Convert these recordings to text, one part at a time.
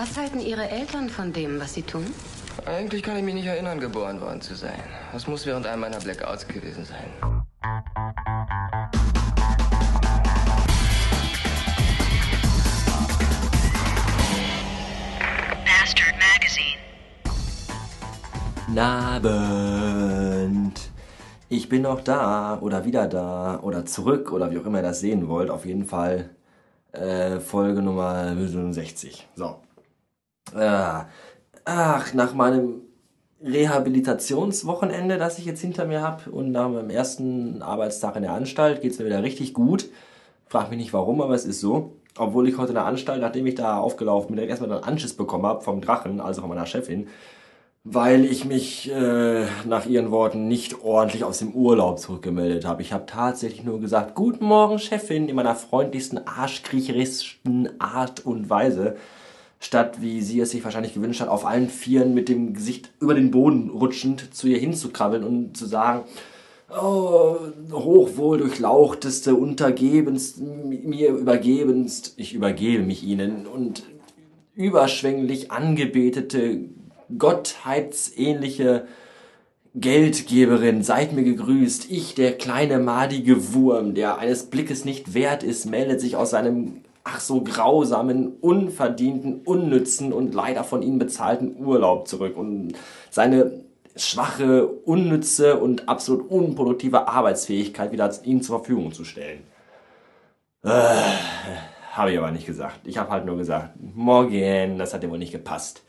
Was halten Ihre Eltern von dem, was Sie tun? Eigentlich kann ich mich nicht erinnern, geboren worden zu sein. Das muss während einem meiner Blackouts gewesen sein. Bastard Magazine. Abend. Ich bin noch da oder wieder da oder zurück oder wie auch immer ihr das sehen wollt. Auf jeden Fall äh, Folge Nummer 60. So. Äh, ach, nach meinem Rehabilitationswochenende, das ich jetzt hinter mir habe und nach meinem ersten Arbeitstag in der Anstalt geht es mir wieder richtig gut. Frag mich nicht warum, aber es ist so. Obwohl ich heute in der Anstalt, nachdem ich da aufgelaufen bin, erstmal einen Anschiss bekommen habe vom Drachen, also von meiner Chefin, weil ich mich äh, nach ihren Worten nicht ordentlich aus dem Urlaub zurückgemeldet habe. Ich habe tatsächlich nur gesagt, guten Morgen, Chefin, in meiner freundlichsten, arschkriecherischen Art und Weise. Statt, wie sie es sich wahrscheinlich gewünscht hat, auf allen Vieren mit dem Gesicht über den Boden rutschend zu ihr hinzukrabbeln und zu sagen, oh, hochwohl durchlauchteste, untergebenst, mir übergebenst, ich übergebe mich ihnen und überschwänglich angebetete gottheitsähnliche Geldgeberin, seid mir gegrüßt. Ich, der kleine madige Wurm, der eines Blickes nicht wert ist, meldet sich aus seinem ach so grausamen, unverdienten, unnützen und leider von ihnen bezahlten Urlaub zurück und seine schwache, unnütze und absolut unproduktive Arbeitsfähigkeit wieder ihnen zur Verfügung zu stellen. Äh, habe ich aber nicht gesagt. Ich habe halt nur gesagt, morgen, das hat dir wohl nicht gepasst.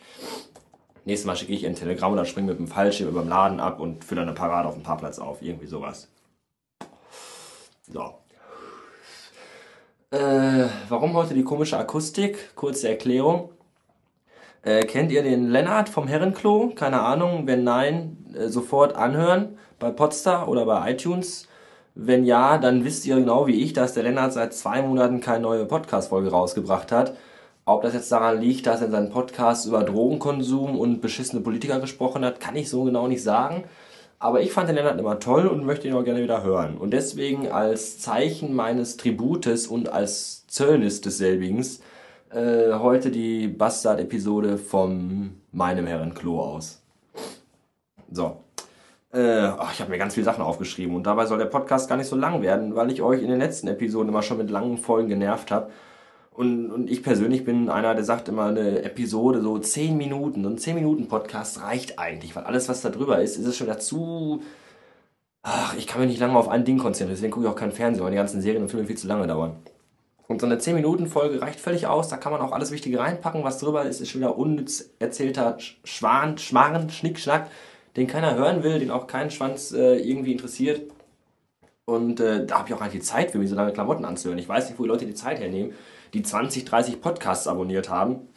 Nächstes Mal schicke ich ein Telegramm oder springe mit dem Fallschirm über dem Laden ab und führe eine Parade auf dem Parkplatz auf. Irgendwie sowas. So. Äh, warum heute die komische Akustik? Kurze Erklärung. Äh, kennt ihr den Lennart vom Herrenklo? Keine Ahnung. Wenn nein, äh, sofort anhören bei Podstar oder bei iTunes. Wenn ja, dann wisst ihr genau wie ich, dass der Lennart seit zwei Monaten keine neue Podcast-Folge rausgebracht hat. Ob das jetzt daran liegt, dass er in seinem Podcast über Drogenkonsum und beschissene Politiker gesprochen hat, kann ich so genau nicht sagen. Aber ich fand den Lennart immer toll und möchte ihn auch gerne wieder hören. Und deswegen als Zeichen meines Tributes und als Zöllnis desselbigens äh, heute die Bastard-Episode vom meinem Herren Klo aus. So. Äh, ach, ich habe mir ganz viele Sachen aufgeschrieben und dabei soll der Podcast gar nicht so lang werden, weil ich euch in den letzten Episoden immer schon mit langen Folgen genervt habe. Und, und ich persönlich bin einer, der sagt immer, eine Episode, so 10 Minuten, so ein 10-Minuten-Podcast reicht eigentlich, weil alles, was da drüber ist, ist es schon dazu. Ach, ich kann mich nicht lange auf ein Ding konzentrieren, deswegen gucke ich auch keinen Fernsehen, weil die ganzen Serien und Filme viel zu lange dauern. Und so eine 10-Minuten-Folge reicht völlig aus, da kann man auch alles Wichtige reinpacken, was drüber ist, ist schon wieder unnütz erzählter Schwan, Schmarren, Schnickschnack, den keiner hören will, den auch kein Schwanz äh, irgendwie interessiert. Und äh, da habe ich auch gar nicht die Zeit für mich, so lange Klamotten anzuhören. Ich weiß nicht, wo die Leute die Zeit hernehmen die 20, 30 Podcasts abonniert haben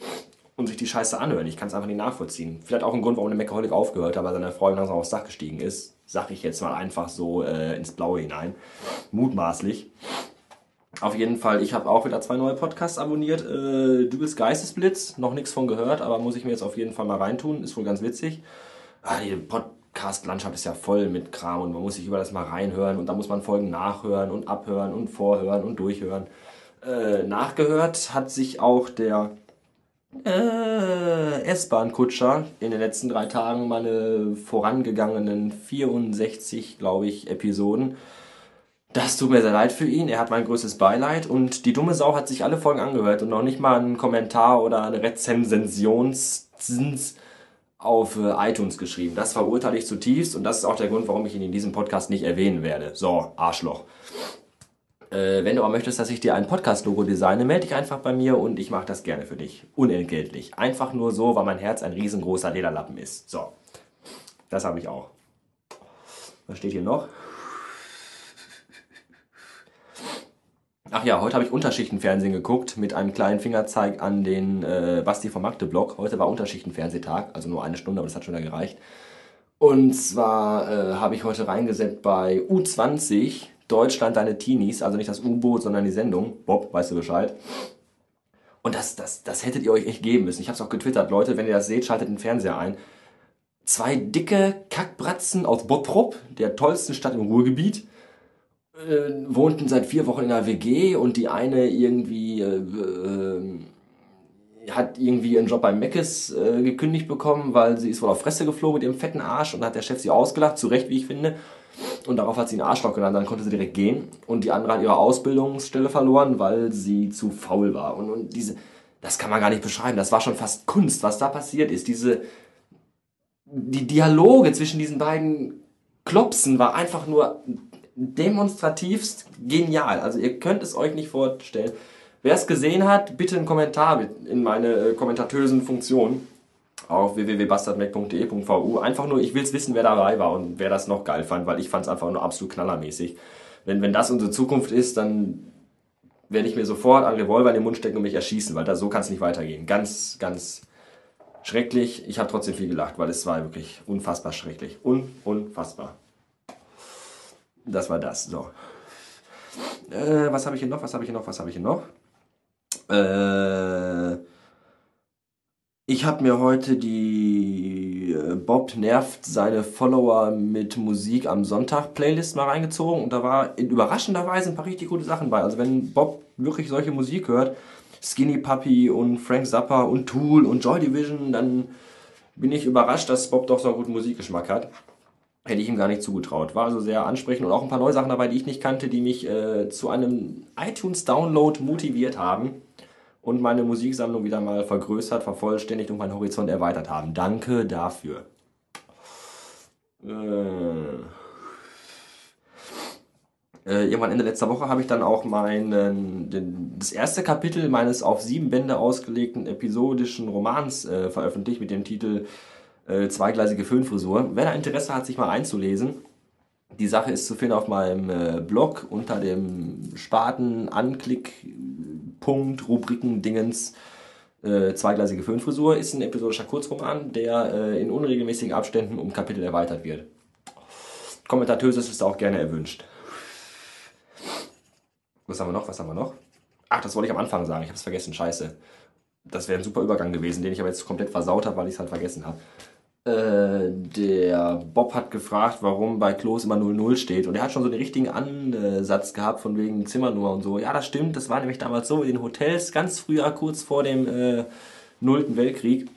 und sich die Scheiße anhören. Ich kann es einfach nicht nachvollziehen. Vielleicht auch ein Grund, warum der Meckaholic aufgehört hat, weil seine Frau langsam aufs Dach gestiegen ist. Sag ich jetzt mal einfach so äh, ins Blaue hinein. Mutmaßlich. Auf jeden Fall, ich habe auch wieder zwei neue Podcasts abonniert. Äh, du bist Geistesblitz, noch nichts von gehört, aber muss ich mir jetzt auf jeden Fall mal reintun. Ist wohl ganz witzig. Ah, die Podcast-Landschaft ist ja voll mit Kram und man muss sich über das mal reinhören und da muss man Folgen nachhören und abhören und vorhören und durchhören. Äh, nachgehört hat sich auch der äh, S-Bahn-Kutscher in den letzten drei Tagen meine vorangegangenen 64, glaube ich, Episoden. Das tut mir sehr leid für ihn. Er hat mein größtes Beileid und die dumme Sau hat sich alle Folgen angehört und noch nicht mal einen Kommentar oder eine Rezension auf äh, iTunes geschrieben. Das verurteile ich zutiefst und das ist auch der Grund, warum ich ihn in diesem Podcast nicht erwähnen werde. So, Arschloch. Äh, wenn du aber möchtest, dass ich dir ein Podcast-Logo designe, melde dich einfach bei mir und ich mache das gerne für dich. Unentgeltlich. Einfach nur so, weil mein Herz ein riesengroßer Lederlappen ist. So. Das habe ich auch. Was steht hier noch? Ach ja, heute habe ich Unterschichtenfernsehen geguckt mit einem kleinen Fingerzeig an den äh, Basti vom Magdeblog. Heute war Unterschichtenfernsehtag, also nur eine Stunde, aber das hat schon wieder gereicht. Und zwar äh, habe ich heute reingesetzt bei U20 Deutschland deine Teenies, also nicht das U-Boot, sondern die Sendung. Bob, weißt du Bescheid? Und das, das, das hättet ihr euch echt geben müssen. Ich habe es auch getwittert, Leute, wenn ihr das seht, schaltet den Fernseher ein. Zwei dicke Kackbratzen aus Bottrop, der tollsten Stadt im Ruhrgebiet, äh, wohnten seit vier Wochen in einer WG und die eine irgendwie äh, äh, hat irgendwie ihren Job bei Meckes äh, gekündigt bekommen, weil sie ist wohl auf Fresse geflogen mit ihrem fetten Arsch und hat der Chef sie ausgelacht, zu Recht, wie ich finde. Und darauf hat sie einen Arschloch genannt, dann konnte sie direkt gehen. Und die andere hat ihre Ausbildungsstelle verloren, weil sie zu faul war. Und, und diese, das kann man gar nicht beschreiben. Das war schon fast Kunst, was da passiert ist. Diese, die Dialoge zwischen diesen beiden Klopsen war einfach nur demonstrativst genial. Also ihr könnt es euch nicht vorstellen. Wer es gesehen hat, bitte einen Kommentar in meine äh, kommentatösen Funktion auf www.bastardmac.de.vu. Einfach nur, ich will es wissen, wer dabei war und wer das noch geil fand, weil ich fand es einfach nur absolut knallermäßig. Wenn, wenn das unsere Zukunft ist, dann werde ich mir sofort einen Revolver in den Mund stecken und mich erschießen, weil da so kann es nicht weitergehen. Ganz, ganz schrecklich. Ich habe trotzdem viel gelacht, weil es war wirklich unfassbar schrecklich. Un unfassbar. Das war das. So. Äh, was habe ich hier noch? Was habe ich hier noch? Was habe ich hier noch? Äh, ich habe mir heute die äh, Bob nervt seine Follower mit Musik am Sonntag Playlist mal reingezogen und da war in überraschender Weise ein paar richtig gute Sachen bei. Also wenn Bob wirklich solche Musik hört, Skinny Puppy und Frank Zappa und Tool und Joy Division, dann bin ich überrascht, dass Bob doch so einen guten Musikgeschmack hat. Hätte ich ihm gar nicht zugetraut. War also sehr ansprechend und auch ein paar neue Sachen dabei, die ich nicht kannte, die mich äh, zu einem iTunes-Download motiviert haben und meine Musiksammlung wieder mal vergrößert, vervollständigt und meinen Horizont erweitert haben. Danke dafür. Äh, äh, irgendwann Ende letzter Woche habe ich dann auch meinen, den, das erste Kapitel meines auf sieben Bände ausgelegten episodischen Romans äh, veröffentlicht mit dem Titel äh, Zweigleisige Föhnfrisur. Wer da Interesse hat, sich mal einzulesen, die Sache ist zu finden auf meinem äh, Blog unter dem Spaten Anklick Punkt, Rubriken, Dingens, äh, zweigleisige Föhnfrisur ist ein episodischer Kurzroman, der äh, in unregelmäßigen Abständen um Kapitel erweitert wird. Kommentatöses ist auch gerne erwünscht. Was haben wir noch? Was haben wir noch? Ach, das wollte ich am Anfang sagen. Ich habe es vergessen. Scheiße. Das wäre ein super Übergang gewesen, den ich aber jetzt komplett versaut habe, weil ich es halt vergessen habe. Äh, der Bob hat gefragt, warum bei Klos immer 00 steht. Und er hat schon so den richtigen Ansatz gehabt von wegen Zimmernummer und so. Ja, das stimmt. Das war nämlich damals so in den Hotels ganz früher, kurz vor dem äh, Nullten Weltkrieg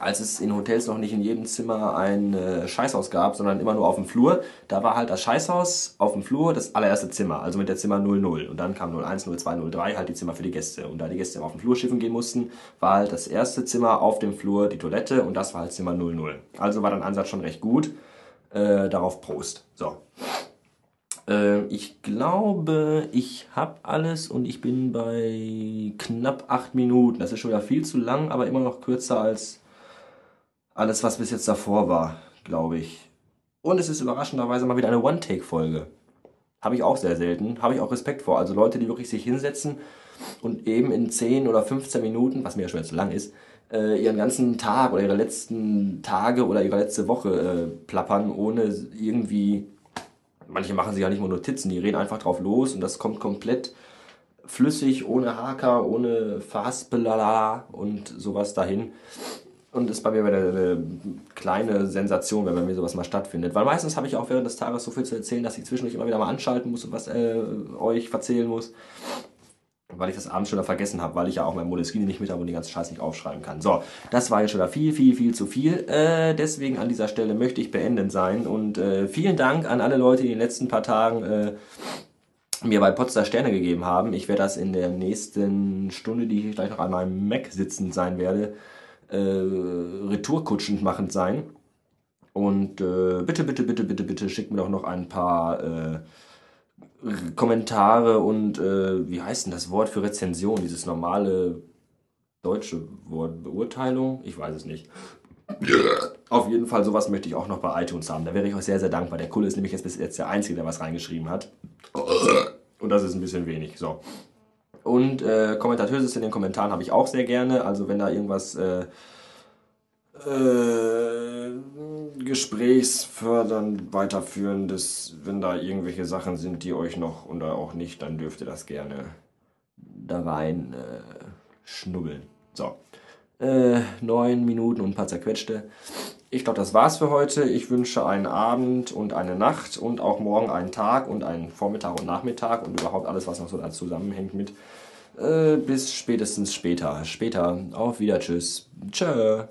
als es in Hotels noch nicht in jedem Zimmer ein äh, Scheißhaus gab, sondern immer nur auf dem Flur, da war halt das Scheißhaus auf dem Flur das allererste Zimmer, also mit der Zimmer 00. Und dann kam 01, 02, 03 halt die Zimmer für die Gäste. Und da die Gäste immer auf dem Flur schiffen gehen mussten, war halt das erste Zimmer auf dem Flur die Toilette und das war halt Zimmer 00. Also war dein Ansatz schon recht gut. Äh, darauf Prost. So. Äh, ich glaube, ich habe alles und ich bin bei knapp 8 Minuten. Das ist schon wieder viel zu lang, aber immer noch kürzer als alles, was bis jetzt davor war, glaube ich. Und es ist überraschenderweise mal wieder eine One-Take-Folge. Habe ich auch sehr selten. Habe ich auch Respekt vor. Also Leute, die wirklich sich hinsetzen und eben in 10 oder 15 Minuten, was mir ja schon zu lang ist, äh, ihren ganzen Tag oder ihre letzten Tage oder ihre letzte Woche äh, plappern, ohne irgendwie. Manche machen sich ja nicht mal Notizen, die reden einfach drauf los und das kommt komplett flüssig, ohne Haker, ohne Verhaspelala und sowas dahin. Und ist bei mir eine kleine Sensation, wenn bei mir sowas mal stattfindet. Weil meistens habe ich auch während des Tages so viel zu erzählen, dass ich zwischendurch immer wieder mal anschalten muss und was äh, euch erzählen muss. Weil ich das abends schon wieder vergessen habe, weil ich ja auch mein Moleskine nicht mit habe und die ganze Scheiße nicht aufschreiben kann. So, das war jetzt schon wieder viel, viel, viel zu viel. Äh, deswegen an dieser Stelle möchte ich beenden sein. Und äh, vielen Dank an alle Leute, die in den letzten paar Tagen äh, mir bei Potsdam Sterne gegeben haben. Ich werde das in der nächsten Stunde, die ich gleich noch an meinem Mac sitzend sein werde, äh, retourkutschend machend sein. Und äh, bitte, bitte, bitte, bitte, bitte schickt mir doch noch ein paar äh, Kommentare und äh, wie heißt denn das Wort für Rezension? Dieses normale deutsche Wort Beurteilung? Ich weiß es nicht. Auf jeden Fall, sowas möchte ich auch noch bei iTunes haben. Da wäre ich euch sehr, sehr dankbar. Der Kulle ist nämlich jetzt bis jetzt der Einzige, der was reingeschrieben hat. Und das ist ein bisschen wenig. So. Und äh, Kommentatöses in den Kommentaren habe ich auch sehr gerne. Also wenn da irgendwas äh, äh, gesprächsfördernd weiterführendes, wenn da irgendwelche Sachen sind, die euch noch oder auch nicht, dann dürft ihr das gerne da rein äh, schnubbeln. So. Äh, neun Minuten und ein paar zerquetschte. Ich glaube, das war's für heute. Ich wünsche einen Abend und eine Nacht und auch morgen einen Tag und einen Vormittag und Nachmittag und überhaupt alles, was noch so da zusammenhängt mit Äh, bis spätestens später. Später. Auf wieder. Tschüss. Tschö.